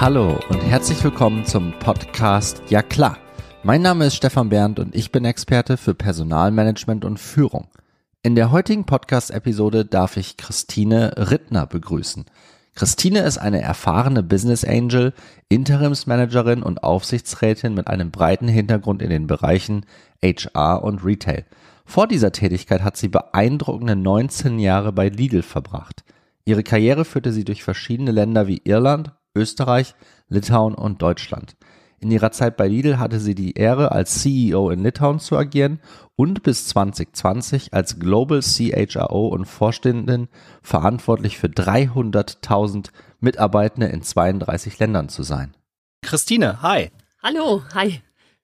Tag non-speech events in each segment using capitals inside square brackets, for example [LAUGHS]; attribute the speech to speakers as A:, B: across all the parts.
A: Hallo und herzlich willkommen zum Podcast Ja klar. Mein Name ist Stefan Berndt und ich bin Experte für Personalmanagement und Führung. In der heutigen Podcast-Episode darf ich Christine Rittner begrüßen. Christine ist eine erfahrene Business Angel, Interimsmanagerin und Aufsichtsrätin mit einem breiten Hintergrund in den Bereichen HR und Retail. Vor dieser Tätigkeit hat sie beeindruckende 19 Jahre bei Lidl verbracht. Ihre Karriere führte sie durch verschiedene Länder wie Irland, Österreich, Litauen und Deutschland. In ihrer Zeit bei Lidl hatte sie die Ehre, als CEO in Litauen zu agieren und bis 2020 als Global CHRO und Vorständin verantwortlich für 300.000 Mitarbeitende in 32 Ländern zu sein.
B: Christine, hi.
C: Hallo, hi.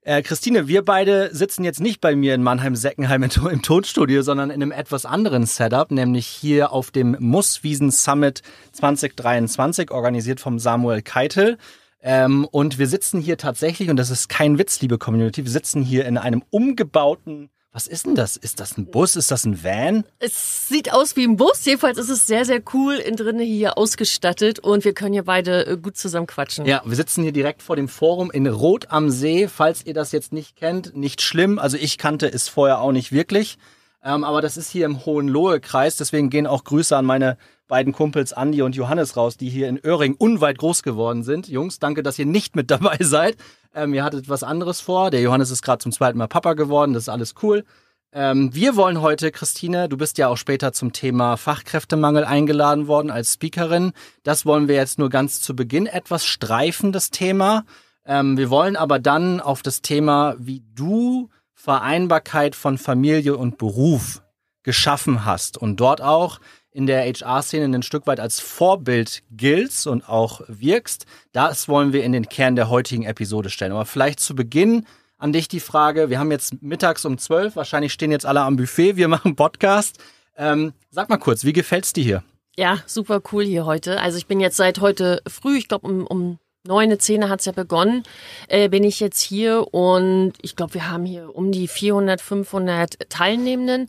B: Äh, Christine, wir beide sitzen jetzt nicht bei mir in Mannheim-Seckenheim im Tonstudio, sondern in einem etwas anderen Setup, nämlich hier auf dem Musswiesen Summit 2023, organisiert vom Samuel Keitel. Ähm, und wir sitzen hier tatsächlich, und das ist kein Witz, liebe Community, wir sitzen hier in einem umgebauten was ist denn das? Ist das ein Bus? Ist das ein Van?
C: Es sieht aus wie ein Bus. Jedenfalls ist es sehr, sehr cool in drinnen hier ausgestattet und wir können hier beide äh, gut zusammen quatschen.
B: Ja, wir sitzen hier direkt vor dem Forum in Rot am See. Falls ihr das jetzt nicht kennt, nicht schlimm. Also ich kannte es vorher auch nicht wirklich. Ähm, aber das ist hier im Hohenlohe-Kreis. Deswegen gehen auch Grüße an meine beiden Kumpels Andi und Johannes raus, die hier in Öhring unweit groß geworden sind. Jungs, danke, dass ihr nicht mit [LAUGHS] dabei seid. Ähm, ihr hattet was anderes vor. Der Johannes ist gerade zum zweiten Mal Papa geworden. Das ist alles cool. Ähm, wir wollen heute, Christine, du bist ja auch später zum Thema Fachkräftemangel eingeladen worden als Speakerin. Das wollen wir jetzt nur ganz zu Beginn etwas streifen, das Thema. Ähm, wir wollen aber dann auf das Thema, wie du Vereinbarkeit von Familie und Beruf geschaffen hast und dort auch in der HR-Szene ein Stück weit als Vorbild giltst und auch wirkst. Das wollen wir in den Kern der heutigen Episode stellen. Aber vielleicht zu Beginn an dich die Frage. Wir haben jetzt mittags um zwölf, wahrscheinlich stehen jetzt alle am Buffet, wir machen Podcast. Ähm, sag mal kurz, wie gefällt's dir hier?
C: Ja, super cool hier heute. Also ich bin jetzt seit heute früh, ich glaube um, um neun, zehn hat's ja begonnen, äh, bin ich jetzt hier und ich glaube, wir haben hier um die 400, 500 Teilnehmenden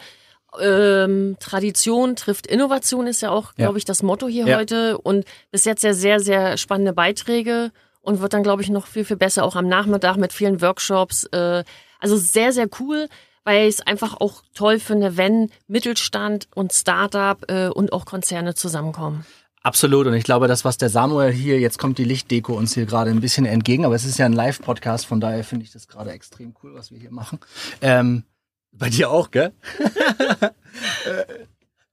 C: ähm, Tradition trifft Innovation ist ja auch, ja. glaube ich, das Motto hier ja. heute. Und bis jetzt ja sehr, sehr spannende Beiträge und wird dann, glaube ich, noch viel, viel besser auch am Nachmittag mit vielen Workshops. Äh, also sehr, sehr cool, weil ich es einfach auch toll finde, wenn Mittelstand und Startup äh, und auch Konzerne zusammenkommen.
B: Absolut. Und ich glaube, das, was der Samuel hier, jetzt kommt die Lichtdeko uns hier gerade ein bisschen entgegen, aber es ist ja ein Live-Podcast, von daher finde ich das gerade extrem cool, was wir hier machen. Ähm, bei dir auch, gell? [LAUGHS]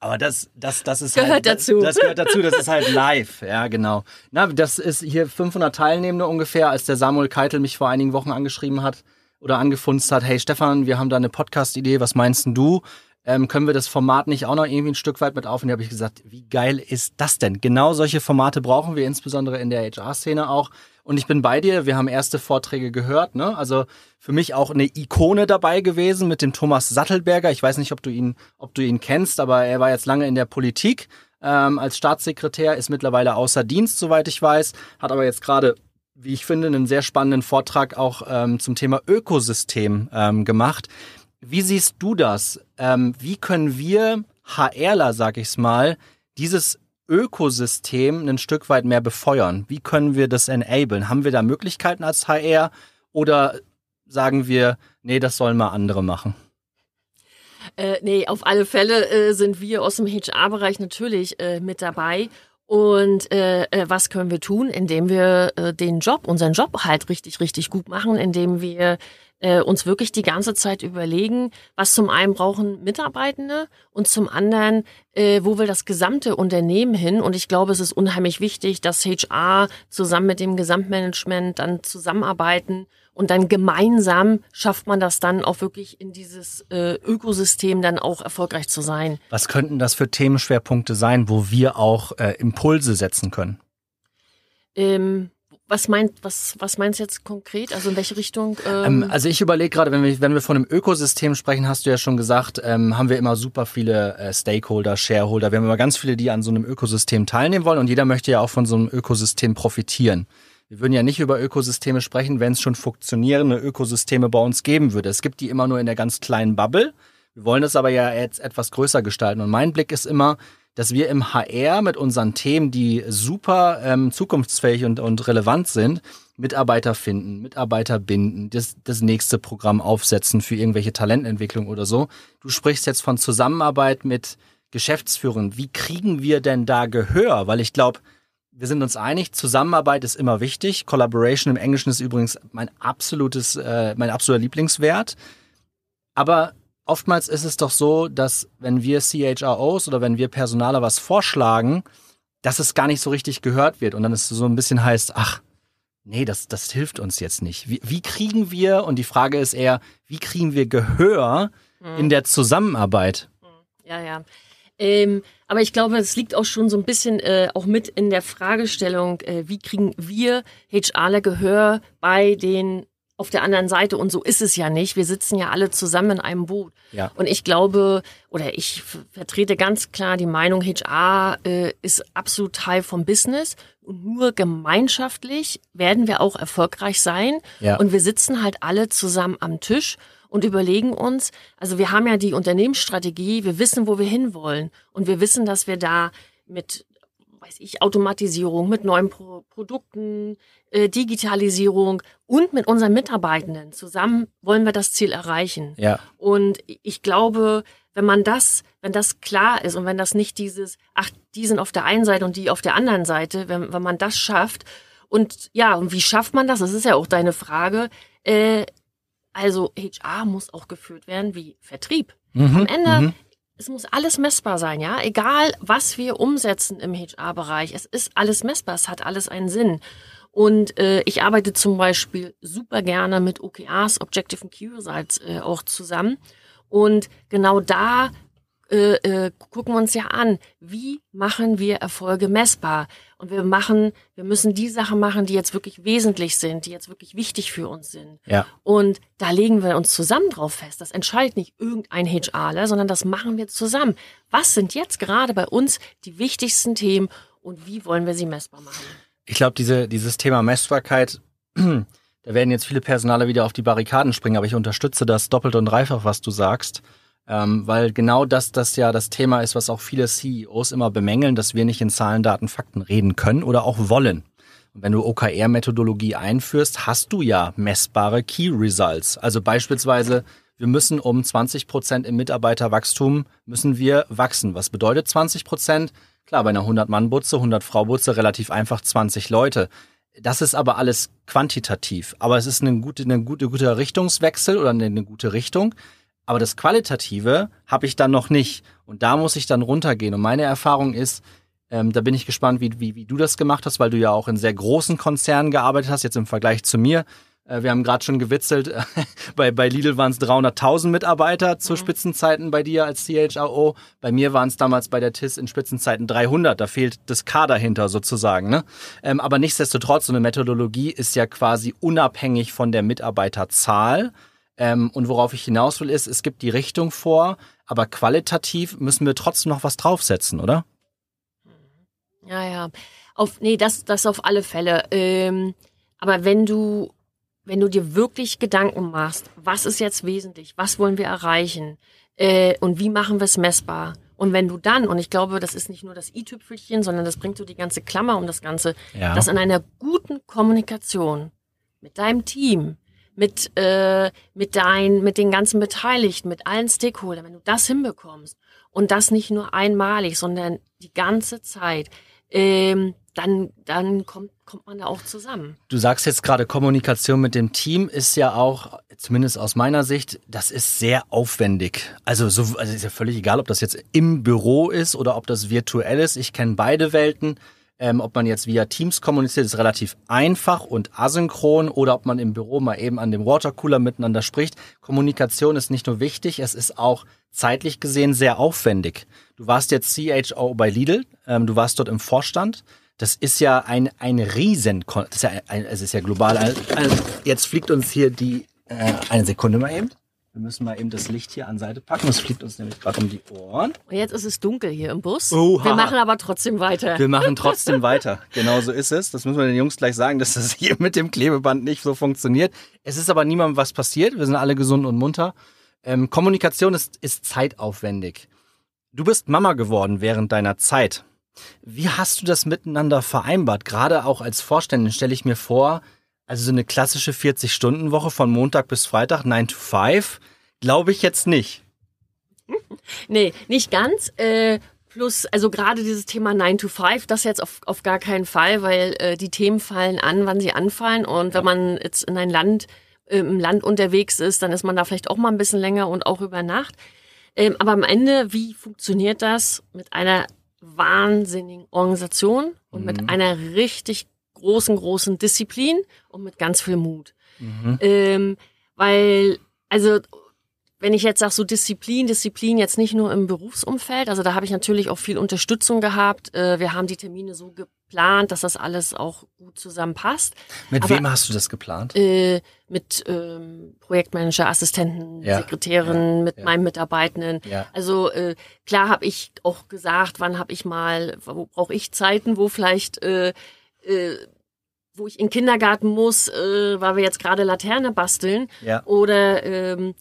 B: Aber das, das, das ist
C: gehört
B: halt,
C: dazu.
B: Das, das gehört dazu. Das ist halt live. Ja, genau. Na, das ist hier 500 Teilnehmende ungefähr, als der Samuel Keitel mich vor einigen Wochen angeschrieben hat oder angefunzt hat. Hey Stefan, wir haben da eine Podcast-Idee. Was meinst denn du? Ähm, können wir das Format nicht auch noch irgendwie ein Stück weit mit aufnehmen? Da habe ich gesagt, wie geil ist das denn? Genau solche Formate brauchen wir insbesondere in der HR-Szene auch. Und ich bin bei dir. Wir haben erste Vorträge gehört. Ne? Also für mich auch eine Ikone dabei gewesen mit dem Thomas Sattelberger. Ich weiß nicht, ob du ihn, ob du ihn kennst, aber er war jetzt lange in der Politik ähm, als Staatssekretär, ist mittlerweile außer Dienst, soweit ich weiß, hat aber jetzt gerade wie ich finde, einen sehr spannenden Vortrag auch ähm, zum Thema Ökosystem ähm, gemacht. Wie siehst du das? Ähm, wie können wir HRler, sag ich's mal, dieses Ökosystem ein Stück weit mehr befeuern? Wie können wir das enablen? Haben wir da Möglichkeiten als HR oder sagen wir, nee, das sollen mal andere machen?
C: Äh, nee, auf alle Fälle äh, sind wir aus dem HR-Bereich natürlich äh, mit dabei. Und äh, äh, was können wir tun, indem wir äh, den Job, unseren Job halt richtig, richtig gut machen, indem wir äh, uns wirklich die ganze Zeit überlegen, was zum einen brauchen Mitarbeitende und zum anderen, äh, wo will das gesamte Unternehmen hin? Und ich glaube, es ist unheimlich wichtig, dass HR zusammen mit dem Gesamtmanagement dann zusammenarbeiten und dann gemeinsam schafft man das dann auch wirklich in dieses äh, Ökosystem dann auch erfolgreich zu sein.
B: Was könnten das für Themenschwerpunkte sein, wo wir auch äh, Impulse setzen können?
C: Ähm, was meint, was, was meinst du jetzt konkret? Also in welche Richtung?
B: Ähm? Ähm, also ich überlege gerade, wenn wir, wenn wir von einem Ökosystem sprechen, hast du ja schon gesagt, ähm, haben wir immer super viele äh, Stakeholder, Shareholder. Wir haben immer ganz viele, die an so einem Ökosystem teilnehmen wollen und jeder möchte ja auch von so einem Ökosystem profitieren. Wir würden ja nicht über Ökosysteme sprechen, wenn es schon funktionierende Ökosysteme bei uns geben würde. Es gibt die immer nur in der ganz kleinen Bubble. Wir wollen das aber ja jetzt etwas größer gestalten. Und mein Blick ist immer, dass wir im HR mit unseren Themen, die super ähm, zukunftsfähig und, und relevant sind, Mitarbeiter finden, Mitarbeiter binden, das, das nächste Programm aufsetzen für irgendwelche Talententwicklung oder so. Du sprichst jetzt von Zusammenarbeit mit Geschäftsführern. Wie kriegen wir denn da Gehör? Weil ich glaube, wir sind uns einig, Zusammenarbeit ist immer wichtig. Collaboration im Englischen ist übrigens mein absolutes, äh, mein absoluter Lieblingswert. Aber oftmals ist es doch so, dass wenn wir CHROs oder wenn wir Personaler was vorschlagen, dass es gar nicht so richtig gehört wird und dann ist es so ein bisschen heißt, ach, nee, das, das hilft uns jetzt nicht. Wie, wie kriegen wir, und die Frage ist eher, wie kriegen wir Gehör mhm. in der Zusammenarbeit?
C: Mhm. Ja, ja. Ähm, aber ich glaube, es liegt auch schon so ein bisschen äh, auch mit in der Fragestellung, äh, wie kriegen wir HRler Gehör bei den auf der anderen Seite und so ist es ja nicht. Wir sitzen ja alle zusammen in einem Boot. Ja. Und ich glaube, oder ich vertrete ganz klar die Meinung, HR äh, ist absolut Teil vom Business und nur gemeinschaftlich werden wir auch erfolgreich sein. Ja. Und wir sitzen halt alle zusammen am Tisch und überlegen uns, also wir haben ja die Unternehmensstrategie, wir wissen, wo wir hinwollen und wir wissen, dass wir da mit weiß ich, Automatisierung, mit neuen Pro Produkten, äh, Digitalisierung und mit unseren Mitarbeitenden zusammen wollen wir das Ziel erreichen. Ja. Und ich glaube, wenn man das, wenn das klar ist und wenn das nicht dieses, ach, die sind auf der einen Seite und die auf der anderen Seite, wenn, wenn man das schafft und ja, und wie schafft man das? Das ist ja auch deine Frage. Äh, also HR muss auch geführt werden wie Vertrieb. Mhm, Am Ende mhm es muss alles messbar sein, ja. Egal, was wir umsetzen im HR-Bereich, es ist alles messbar, es hat alles einen Sinn. Und äh, ich arbeite zum Beispiel super gerne mit OKRs, Objective and Key Results, äh, auch zusammen. Und genau da äh, äh, gucken wir uns ja an, wie machen wir Erfolge messbar? Und wir machen, wir müssen die Sachen machen, die jetzt wirklich wesentlich sind, die jetzt wirklich wichtig für uns sind. Ja. Und da legen wir uns zusammen drauf fest. Das entscheidet nicht irgendein HRler, sondern das machen wir zusammen. Was sind jetzt gerade bei uns die wichtigsten Themen und wie wollen wir sie messbar machen?
B: Ich glaube, diese, dieses Thema Messbarkeit, [CLEARS THROAT] da werden jetzt viele Personale wieder auf die Barrikaden springen, aber ich unterstütze das doppelt und dreifach, was du sagst. Ähm, weil genau das das ja das Thema ist, was auch viele CEOs immer bemängeln, dass wir nicht in Zahlen, Daten, Fakten reden können oder auch wollen. Und wenn du OKR-Methodologie einführst, hast du ja messbare Key Results. Also beispielsweise, wir müssen um 20 Prozent im Mitarbeiterwachstum müssen wir wachsen. Was bedeutet 20 Prozent? Klar, bei einer 100-Mann-Butze, 100-Frau-Butze relativ einfach 20 Leute. Das ist aber alles quantitativ. Aber es ist eine gute, eine gute, gute Richtungswechsel oder eine, eine gute Richtung. Aber das Qualitative habe ich dann noch nicht. Und da muss ich dann runtergehen. Und meine Erfahrung ist, ähm, da bin ich gespannt, wie, wie, wie du das gemacht hast, weil du ja auch in sehr großen Konzernen gearbeitet hast, jetzt im Vergleich zu mir. Äh, wir haben gerade schon gewitzelt, [LAUGHS] bei, bei Lidl waren es 300.000 Mitarbeiter zu mhm. Spitzenzeiten bei dir als CHRO. Bei mir waren es damals bei der TIS in Spitzenzeiten 300. Da fehlt das K dahinter sozusagen. Ne? Ähm, aber nichtsdestotrotz, so eine Methodologie ist ja quasi unabhängig von der Mitarbeiterzahl. Ähm, und worauf ich hinaus will, ist, es gibt die Richtung vor, aber qualitativ müssen wir trotzdem noch was draufsetzen, oder?
C: Ja, ja. Auf, nee, das, das auf alle Fälle. Ähm, aber wenn du, wenn du dir wirklich Gedanken machst, was ist jetzt wesentlich, was wollen wir erreichen äh, und wie machen wir es messbar? Und wenn du dann, und ich glaube, das ist nicht nur das i-Tüpfelchen, sondern das bringt so die ganze Klammer um das Ganze, ja. dass in einer guten Kommunikation mit deinem Team, mit, äh, mit dein, mit den ganzen Beteiligten, mit allen Stakeholdern, wenn du das hinbekommst und das nicht nur einmalig, sondern die ganze Zeit, ähm, dann, dann kommt, kommt man da auch zusammen.
B: Du sagst jetzt gerade, Kommunikation mit dem Team ist ja auch, zumindest aus meiner Sicht, das ist sehr aufwendig. Also, so, also ist ja völlig egal, ob das jetzt im Büro ist oder ob das virtuell ist. Ich kenne beide Welten. Ähm, ob man jetzt via Teams kommuniziert, ist relativ einfach und asynchron oder ob man im Büro mal eben an dem Watercooler miteinander spricht. Kommunikation ist nicht nur wichtig, es ist auch zeitlich gesehen sehr aufwendig. Du warst jetzt CHO bei Lidl, ähm, du warst dort im Vorstand. Das ist ja ein, ein Riesen, das ist ja, ein, es ist ja global. Also, jetzt fliegt uns hier die, äh, eine Sekunde mal eben. Wir müssen mal eben das Licht hier an Seite packen. Das fliegt uns nämlich gerade um die Ohren.
C: Und jetzt ist es dunkel hier im Bus. Oha. Wir machen aber trotzdem weiter.
B: Wir machen trotzdem [LAUGHS] weiter. Genau so ist es. Das müssen wir den Jungs gleich sagen, dass das hier mit dem Klebeband nicht so funktioniert. Es ist aber niemandem was passiert. Wir sind alle gesund und munter. Ähm, Kommunikation ist, ist zeitaufwendig. Du bist Mama geworden während deiner Zeit. Wie hast du das miteinander vereinbart? Gerade auch als Vorständin stelle ich mir vor, also so eine klassische 40-Stunden-Woche von Montag bis Freitag, 9 to 5, glaube ich jetzt nicht. [LAUGHS]
C: Nee, nicht ganz. Äh, plus, also gerade dieses Thema 9 to 5, das jetzt auf, auf gar keinen Fall, weil äh, die Themen fallen an, wann sie anfallen. Und wenn man jetzt in ein Land, äh, im Land unterwegs ist, dann ist man da vielleicht auch mal ein bisschen länger und auch über Nacht. Ähm, aber am Ende, wie funktioniert das mit einer wahnsinnigen Organisation und mhm. mit einer richtig großen, großen Disziplin und mit ganz viel Mut? Mhm. Ähm, weil, also wenn ich jetzt sage, so Disziplin, Disziplin jetzt nicht nur im Berufsumfeld, also da habe ich natürlich auch viel Unterstützung gehabt. Äh, wir haben die Termine so geplant, dass das alles auch gut zusammenpasst.
B: Mit Aber, wem hast du das geplant?
C: Äh, mit ähm, Projektmanager, Assistenten, ja, Sekretärin, ja, mit ja. meinen Mitarbeitenden. Also äh, klar habe ich auch gesagt, wann habe ich mal, wo brauche ich Zeiten, wo vielleicht äh, äh, wo ich in den Kindergarten muss, äh, weil wir jetzt gerade Laterne basteln. Ja. Oder ähm,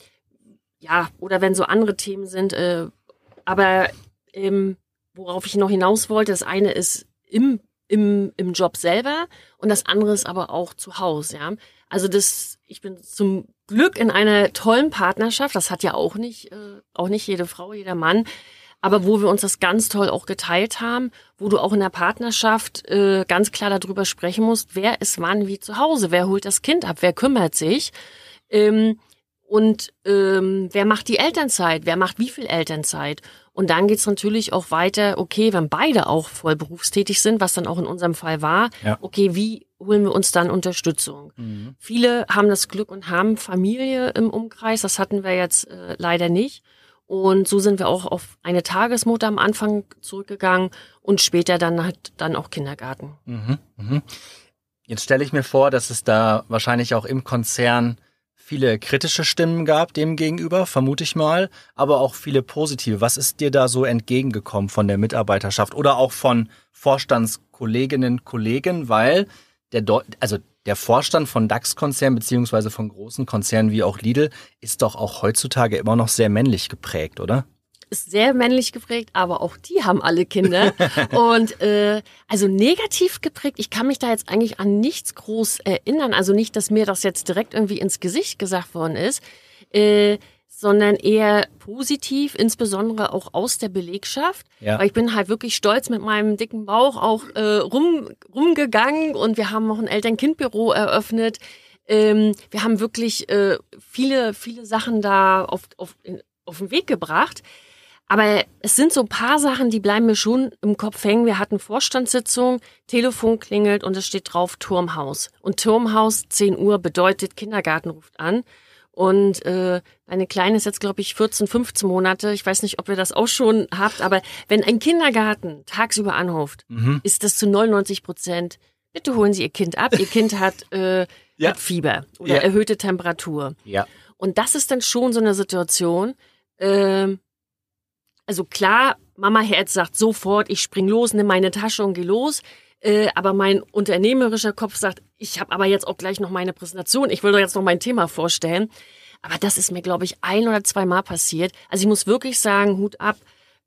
C: ja, oder wenn so andere Themen sind. Äh, aber ähm, worauf ich noch hinaus wollte, das eine ist im, im, im Job selber und das andere ist aber auch zu Hause, ja. Also das, ich bin zum Glück in einer tollen Partnerschaft, das hat ja auch nicht, äh, auch nicht jede Frau, jeder Mann, aber wo wir uns das ganz toll auch geteilt haben, wo du auch in der Partnerschaft äh, ganz klar darüber sprechen musst, wer ist wann wie zu Hause, wer holt das Kind ab, wer kümmert sich. Ähm, und ähm, wer macht die Elternzeit? Wer macht wie viel Elternzeit? Und dann geht's natürlich auch weiter, okay, wenn beide auch voll berufstätig sind, was dann auch in unserem Fall war, ja. okay, wie holen wir uns dann Unterstützung? Mhm. Viele haben das Glück und haben Familie im Umkreis, das hatten wir jetzt äh, leider nicht. Und so sind wir auch auf eine Tagesmutter am Anfang zurückgegangen und später dann halt dann auch Kindergarten. Mhm.
B: Mhm. Jetzt stelle ich mir vor, dass es da wahrscheinlich auch im Konzern viele kritische Stimmen gab dem gegenüber, vermute ich mal, aber auch viele positive. Was ist dir da so entgegengekommen von der Mitarbeiterschaft oder auch von Vorstandskolleginnen, Kollegen, weil der, Deu also der Vorstand von DAX-Konzernen beziehungsweise von großen Konzernen wie auch Lidl ist doch auch heutzutage immer noch sehr männlich geprägt, oder?
C: ist sehr männlich geprägt, aber auch die haben alle Kinder. [LAUGHS] und äh, also negativ geprägt, ich kann mich da jetzt eigentlich an nichts groß erinnern. Also nicht, dass mir das jetzt direkt irgendwie ins Gesicht gesagt worden ist, äh, sondern eher positiv, insbesondere auch aus der Belegschaft. Ja. Weil ich bin halt wirklich stolz mit meinem dicken Bauch auch äh, rum, rumgegangen und wir haben noch ein Eltern-Kind-Büro eröffnet. Ähm, wir haben wirklich äh, viele, viele Sachen da auf, auf, auf den Weg gebracht. Aber es sind so ein paar Sachen, die bleiben mir schon im Kopf hängen. Wir hatten Vorstandssitzung, Telefon klingelt und es steht drauf Turmhaus. Und Turmhaus 10 Uhr bedeutet Kindergarten ruft an. Und äh, meine Kleine ist jetzt, glaube ich, 14, 15 Monate. Ich weiß nicht, ob ihr das auch schon habt, aber wenn ein Kindergarten tagsüber anruft, mhm. ist das zu 99 Prozent, bitte holen Sie Ihr Kind ab. Ihr Kind hat, äh, [LAUGHS] ja. hat Fieber oder ja. erhöhte Temperatur. Ja. Und das ist dann schon so eine Situation, äh, also klar, Mama Herz sagt sofort, ich spring los, nimm meine Tasche und geh los. Äh, aber mein unternehmerischer Kopf sagt, ich habe aber jetzt auch gleich noch meine Präsentation, ich will doch jetzt noch mein Thema vorstellen. Aber das ist mir, glaube ich, ein oder zweimal passiert. Also ich muss wirklich sagen, Hut ab,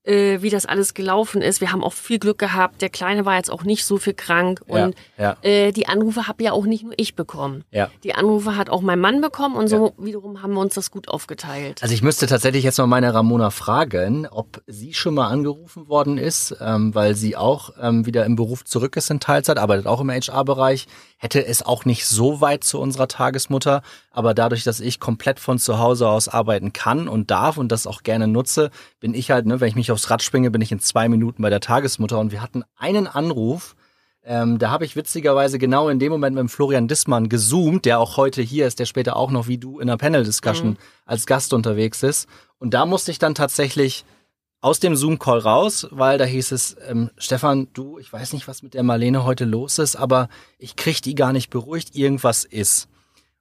C: äh, wie das alles gelaufen ist. Wir haben auch viel Glück gehabt. Der Kleine war jetzt auch nicht so viel krank. Und ja, ja. Äh, die Anrufe habe ja auch nicht nur ich bekommen. Ja. Die Anrufe hat auch mein Mann bekommen und so wiederum haben wir uns das gut aufgeteilt.
B: Also ich müsste tatsächlich jetzt mal meine Ramona fragen, ob sie schon mal angerufen worden ist, ähm, weil sie auch ähm, wieder im Beruf zurück ist in Teilzeit, arbeitet auch im HR-Bereich hätte es auch nicht so weit zu unserer Tagesmutter, aber dadurch, dass ich komplett von zu Hause aus arbeiten kann und darf und das auch gerne nutze, bin ich halt, ne, wenn ich mich aufs Rad springe, bin ich in zwei Minuten bei der Tagesmutter und wir hatten einen Anruf, ähm, da habe ich witzigerweise genau in dem Moment mit Florian Dissmann gezoomt, der auch heute hier ist, der später auch noch wie du in der Panel-Discussion mhm. als Gast unterwegs ist. Und da musste ich dann tatsächlich aus dem Zoom-Call raus, weil da hieß es, ähm, Stefan, du, ich weiß nicht, was mit der Marlene heute los ist, aber ich krieg die gar nicht beruhigt, irgendwas ist.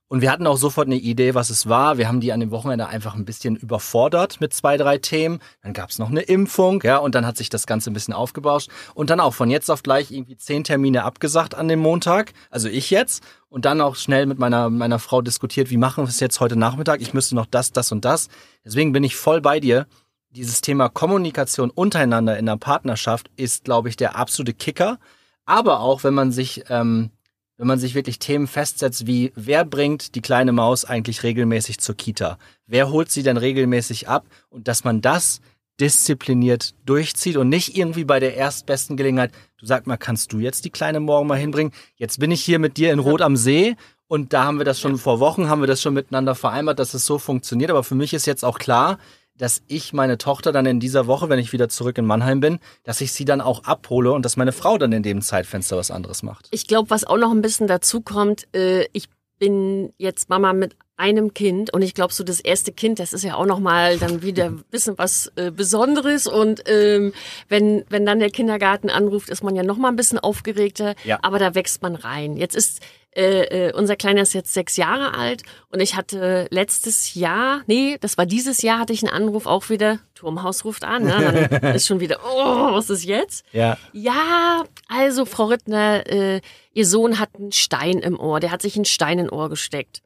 B: Und wir hatten auch sofort eine Idee, was es war. Wir haben die an dem Wochenende einfach ein bisschen überfordert mit zwei, drei Themen. Dann gab es noch eine Impfung, ja, und dann hat sich das Ganze ein bisschen aufgebauscht. Und dann auch von jetzt auf gleich irgendwie zehn Termine abgesagt an dem Montag, also ich jetzt. Und dann auch schnell mit meiner, meiner Frau diskutiert, wie machen wir es jetzt heute Nachmittag? Ich müsste noch das, das und das. Deswegen bin ich voll bei dir dieses Thema Kommunikation untereinander in der Partnerschaft ist, glaube ich, der absolute Kicker. Aber auch, wenn man sich, ähm, wenn man sich wirklich Themen festsetzt, wie wer bringt die kleine Maus eigentlich regelmäßig zur Kita? Wer holt sie denn regelmäßig ab? Und dass man das diszipliniert durchzieht und nicht irgendwie bei der erstbesten Gelegenheit, du sag mal, kannst du jetzt die kleine morgen mal hinbringen? Jetzt bin ich hier mit dir in Rot am See und da haben wir das schon ja. vor Wochen, haben wir das schon miteinander vereinbart, dass es so funktioniert. Aber für mich ist jetzt auch klar, dass ich meine Tochter dann in dieser Woche, wenn ich wieder zurück in Mannheim bin, dass ich sie dann auch abhole und dass meine Frau dann in dem Zeitfenster was anderes macht.
C: Ich glaube, was auch noch ein bisschen dazu kommt, äh, ich bin jetzt Mama mit einem Kind und ich glaube so das erste Kind, das ist ja auch noch mal dann wieder [LAUGHS] ein bisschen was äh, Besonderes und ähm, wenn wenn dann der Kindergarten anruft, ist man ja noch mal ein bisschen aufgeregter, ja. aber da wächst man rein. Jetzt ist äh, äh, unser Kleiner ist jetzt sechs Jahre alt und ich hatte letztes Jahr, nee, das war dieses Jahr, hatte ich einen Anruf auch wieder, Turmhaus ruft an, ne? dann [LAUGHS] ist schon wieder, oh, was ist jetzt?
B: Ja.
C: Ja, also Frau Rittner, äh, ihr Sohn hat einen Stein im Ohr, der hat sich einen Stein in Ohr gesteckt.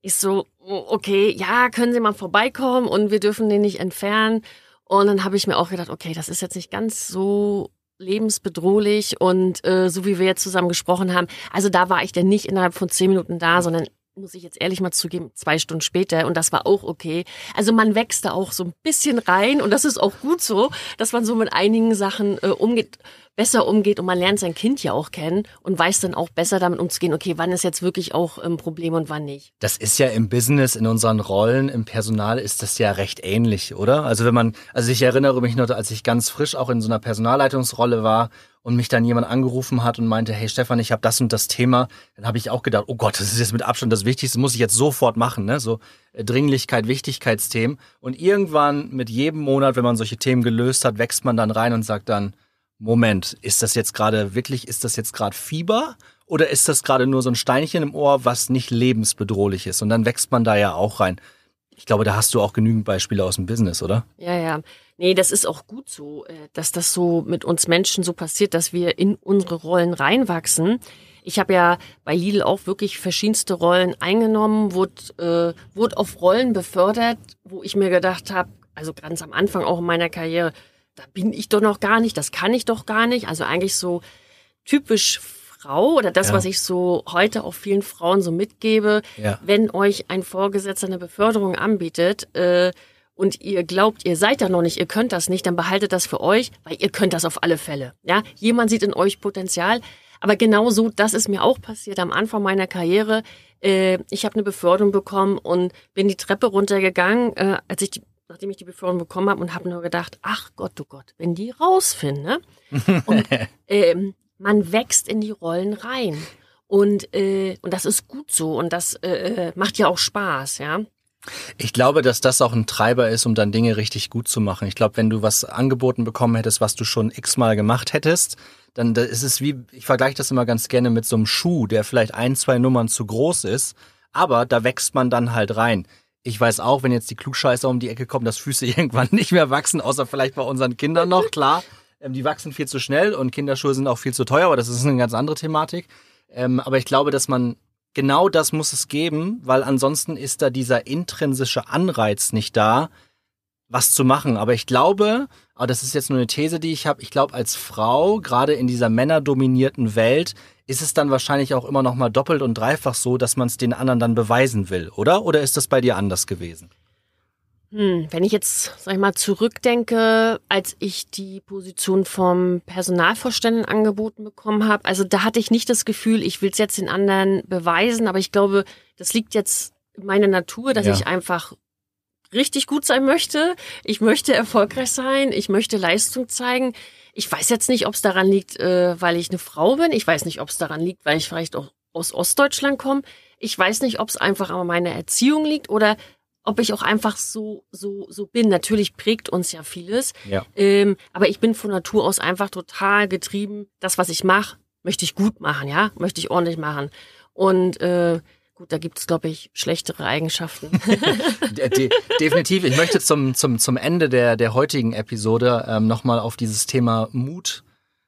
C: Ich so, okay, ja, können Sie mal vorbeikommen und wir dürfen den nicht entfernen. Und dann habe ich mir auch gedacht, okay, das ist jetzt nicht ganz so lebensbedrohlich und äh, so wie wir jetzt zusammen gesprochen haben. Also da war ich dann nicht innerhalb von zehn Minuten da, sondern muss ich jetzt ehrlich mal zugeben, zwei Stunden später und das war auch okay. Also man wächst da auch so ein bisschen rein und das ist auch gut so, dass man so mit einigen Sachen äh, umgeht besser umgeht und man lernt sein Kind ja auch kennen und weiß dann auch besser damit umzugehen, okay, wann ist jetzt wirklich auch ein Problem und wann nicht.
B: Das ist ja im Business, in unseren Rollen, im Personal ist das ja recht ähnlich, oder? Also wenn man, also ich erinnere mich noch, als ich ganz frisch auch in so einer Personalleitungsrolle war und mich dann jemand angerufen hat und meinte, hey Stefan, ich habe das und das Thema, dann habe ich auch gedacht, oh Gott, das ist jetzt mit Abstand das Wichtigste, muss ich jetzt sofort machen, ne? So äh, Dringlichkeit, Wichtigkeitsthemen. Und irgendwann mit jedem Monat, wenn man solche Themen gelöst hat, wächst man dann rein und sagt dann, Moment, ist das jetzt gerade wirklich, ist das jetzt gerade Fieber oder ist das gerade nur so ein Steinchen im Ohr, was nicht lebensbedrohlich ist? Und dann wächst man da ja auch rein. Ich glaube, da hast du auch genügend Beispiele aus dem Business, oder?
C: Ja, ja. Nee, das ist auch gut so, äh, dass das so mit uns Menschen so passiert, dass wir in unsere Rollen reinwachsen. Ich habe ja bei Lidl auch wirklich verschiedenste Rollen eingenommen, wurde, äh, wurde auf Rollen befördert, wo ich mir gedacht habe, also ganz am Anfang auch in meiner Karriere, da bin ich doch noch gar nicht, das kann ich doch gar nicht. Also eigentlich so typisch Frau oder das, ja. was ich so heute auch vielen Frauen so mitgebe, ja. wenn euch ein Vorgesetzter eine Beförderung anbietet äh, und ihr glaubt, ihr seid da noch nicht, ihr könnt das nicht, dann behaltet das für euch, weil ihr könnt das auf alle Fälle. Ja, jemand sieht in euch Potenzial. Aber genau so, das ist mir auch passiert am Anfang meiner Karriere. Äh, ich habe eine Beförderung bekommen und bin die Treppe runtergegangen, äh, als ich die nachdem ich die Beförderung bekommen habe und habe nur gedacht, ach Gott, du oh Gott, wenn die rausfinden, ne? Und [LAUGHS] ähm, man wächst in die Rollen rein. Und, äh, und das ist gut so und das äh, macht ja auch Spaß, ja.
B: Ich glaube, dass das auch ein Treiber ist, um dann Dinge richtig gut zu machen. Ich glaube, wenn du was angeboten bekommen hättest, was du schon x-mal gemacht hättest, dann ist es wie, ich vergleiche das immer ganz gerne mit so einem Schuh, der vielleicht ein, zwei Nummern zu groß ist, aber da wächst man dann halt rein ich weiß auch, wenn jetzt die Klugscheißer um die Ecke kommen, dass Füße [LAUGHS] irgendwann nicht mehr wachsen, außer vielleicht bei unseren Kindern noch, klar. Ähm, die wachsen viel zu schnell und Kinderschuhe sind auch viel zu teuer, aber das ist eine ganz andere Thematik. Ähm, aber ich glaube, dass man genau das muss es geben, weil ansonsten ist da dieser intrinsische Anreiz nicht da, was zu machen. Aber ich glaube, aber das ist jetzt nur eine These, die ich habe, ich glaube, als Frau, gerade in dieser männerdominierten Welt, ist es dann wahrscheinlich auch immer noch mal doppelt und dreifach so, dass man es den anderen dann beweisen will, oder? Oder ist das bei dir anders gewesen?
C: Hm, wenn ich jetzt, sag ich mal, zurückdenke, als ich die Position vom Personalvorständen angeboten bekommen habe, also da hatte ich nicht das Gefühl, ich will es jetzt den anderen beweisen, aber ich glaube, das liegt jetzt in meiner Natur, dass ja. ich einfach richtig gut sein möchte. Ich möchte erfolgreich sein. Ich möchte Leistung zeigen. Ich weiß jetzt nicht, ob es daran liegt, äh, weil ich eine Frau bin. Ich weiß nicht, ob es daran liegt, weil ich vielleicht auch aus Ostdeutschland komme. Ich weiß nicht, ob es einfach an meiner Erziehung liegt oder ob ich auch einfach so so so bin. Natürlich prägt uns ja vieles, ja. Ähm, aber ich bin von Natur aus einfach total getrieben. Das, was ich mache, möchte ich gut machen, ja, möchte ich ordentlich machen. Und äh, Gut, da gibt es, glaube ich, schlechtere Eigenschaften. [LAUGHS]
B: De definitiv. Ich möchte zum, zum, zum Ende der, der heutigen Episode ähm, nochmal auf dieses Thema Mut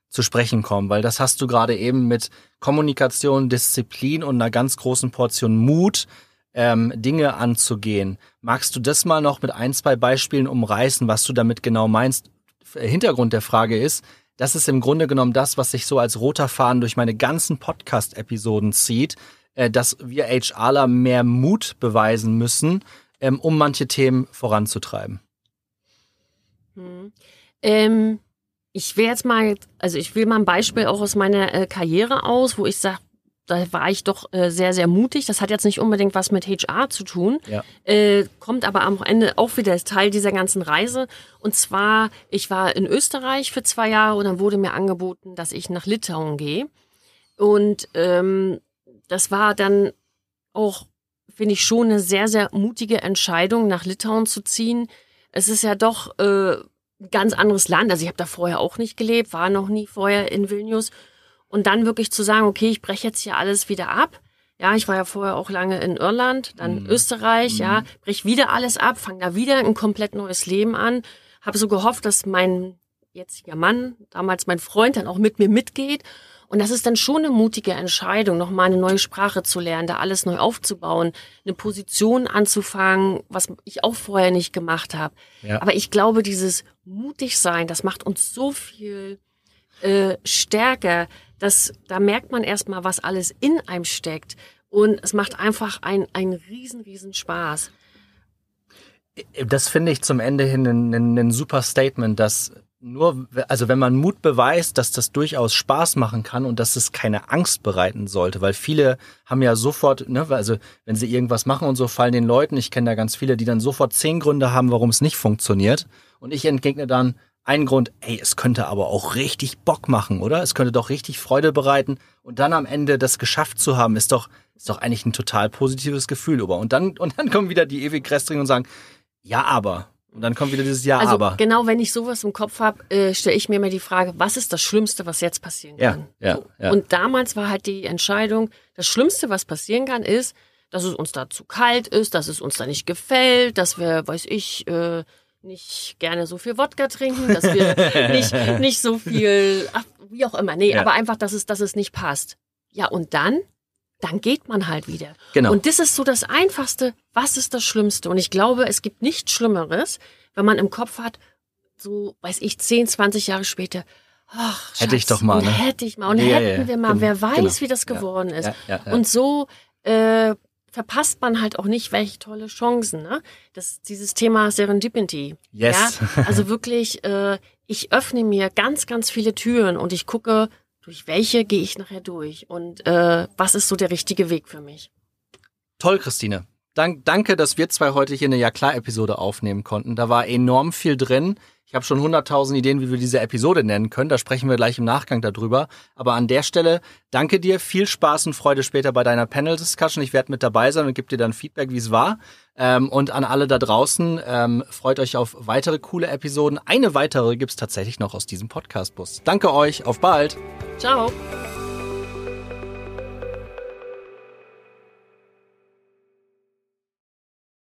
B: zu sprechen kommen, weil das hast du gerade eben mit Kommunikation, Disziplin und einer ganz großen Portion Mut ähm, Dinge anzugehen. Magst du das mal noch mit ein, zwei Beispielen umreißen, was du damit genau meinst? Hintergrund der Frage ist, das ist im Grunde genommen das, was sich so als roter Faden durch meine ganzen Podcast-Episoden zieht, äh, dass wir HRler mehr Mut beweisen müssen, ähm, um manche Themen voranzutreiben.
C: Hm. Ähm, ich will jetzt mal, also ich will mal ein Beispiel auch aus meiner äh, Karriere aus, wo ich sage, da war ich doch äh, sehr, sehr mutig. Das hat jetzt nicht unbedingt was mit HR zu tun,
B: Ja.
C: äh, kommt aber am Ende auch wieder als Teil dieser ganzen Reise. Und zwar, ich war in Österreich für zwei Jahre und dann wurde mir angeboten, dass ich nach Litauen gehe. Und ähm, das war dann auch, finde ich, schon eine sehr, sehr mutige Entscheidung, nach Litauen zu ziehen. Es ist ja doch äh, ein ganz anderes Land. Also ich habe da vorher auch nicht gelebt, war noch nie vorher in Vilnius. Und dann wirklich zu sagen, okay, ich breche jetzt hier alles wieder ab. Ja, ich war ja vorher auch lange in Irland, dann Österreich, ja, brech wieder alles ab, fange da wieder ein komplett neues Leben an. Habe so gehofft, dass mein jetziger Mann, damals mein Freund, dann auch mit mir mitgeht. Und das ist dann schon eine mutige Entscheidung, nochmal eine neue Sprache zu lernen, da alles neu aufzubauen, eine Position anzufangen, was ich auch vorher nicht gemacht habe.
B: Ja.
C: Aber ich glaube, dieses mutig sein, das macht uns so viel äh, stärker, dass da merkt man erstmal, was alles in einem steckt. Und es macht einfach ein, ein riesen, riesen Spaß.
B: Das finde ich zum Ende hin ein, ein, ein super Statement, dass nur, also wenn man Mut beweist, dass das durchaus Spaß machen kann und dass es keine Angst bereiten sollte, weil viele haben ja sofort, ne, also wenn sie irgendwas machen und so fallen den Leuten, ich kenne da ganz viele, die dann sofort zehn Gründe haben, warum es nicht funktioniert. Und ich entgegne dann einen Grund, ey, es könnte aber auch richtig Bock machen, oder? Es könnte doch richtig Freude bereiten und dann am Ende das geschafft zu haben, ist doch, ist doch eigentlich ein total positives Gefühl, über. Und dann, [LAUGHS] und dann kommen wieder die ewig Restringen und sagen, ja, aber. Und dann kommt wieder dieses Ja,
C: Also
B: aber.
C: genau, wenn ich sowas im Kopf habe, äh, stelle ich mir immer die Frage, was ist das Schlimmste, was jetzt passieren
B: Ja,
C: kann?
B: ja,
C: so.
B: ja.
C: Und damals war halt die Entscheidung, das Schlimmste, was passieren kann, ist, dass es uns da zu kalt ist, dass es uns da nicht gefällt, dass wir, weiß ich, äh, nicht gerne so viel Wodka trinken, dass wir [LAUGHS] nicht, nicht so viel, ach, wie auch immer. Nee,
B: Ja.
C: aber einfach, dass es, dass es nicht passt. Ja, und dann? Dann geht man halt wieder.
B: Genau.
C: Und das ist so das Einfachste. Was ist das Schlimmste? Und ich glaube, es gibt nichts Schlimmeres, wenn man im Kopf hat, so, weiß ich, 10, 20 Jahre später, ach,
B: Hätte ich
C: Schatz,
B: doch mal,
C: und
B: ne?
C: Hätte ich mal. Und
B: Ja,
C: hätten
B: ja.
C: wir mal,
B: Genau,
C: wer weiß,
B: genau.
C: wie das geworden ist.
B: ja, ja.
C: Und so äh, verpasst man halt auch nicht, welche tolle Chancen. Ne? Das, dieses Thema Serendipity.
B: Yes.
C: Ja? Also wirklich, äh, ich öffne mir ganz, ganz viele Türen und ich gucke, durch welche gehe ich nachher durch und äh, was ist so der richtige Weg für mich.
B: Toll, Christine. Dank, danke, dass wir zwei heute hier eine Ja klar-Episode aufnehmen konnten. Da war enorm viel drin. Ich habe schon hunderttausend Ideen, wie wir diese Episode nennen können. Da sprechen wir gleich im Nachgang darüber. Aber an der Stelle danke dir, viel Spaß und Freude später bei deiner Panel-Discussion. Ich werde mit dabei sein und gebe dir dann Feedback, wie es war. Ähm, und an alle da draußen, ähm, freut euch auf weitere coole Episoden. Eine weitere gibt's tatsächlich noch aus diesem Podcast-Bus. Danke euch, auf bald!
C: Ciao.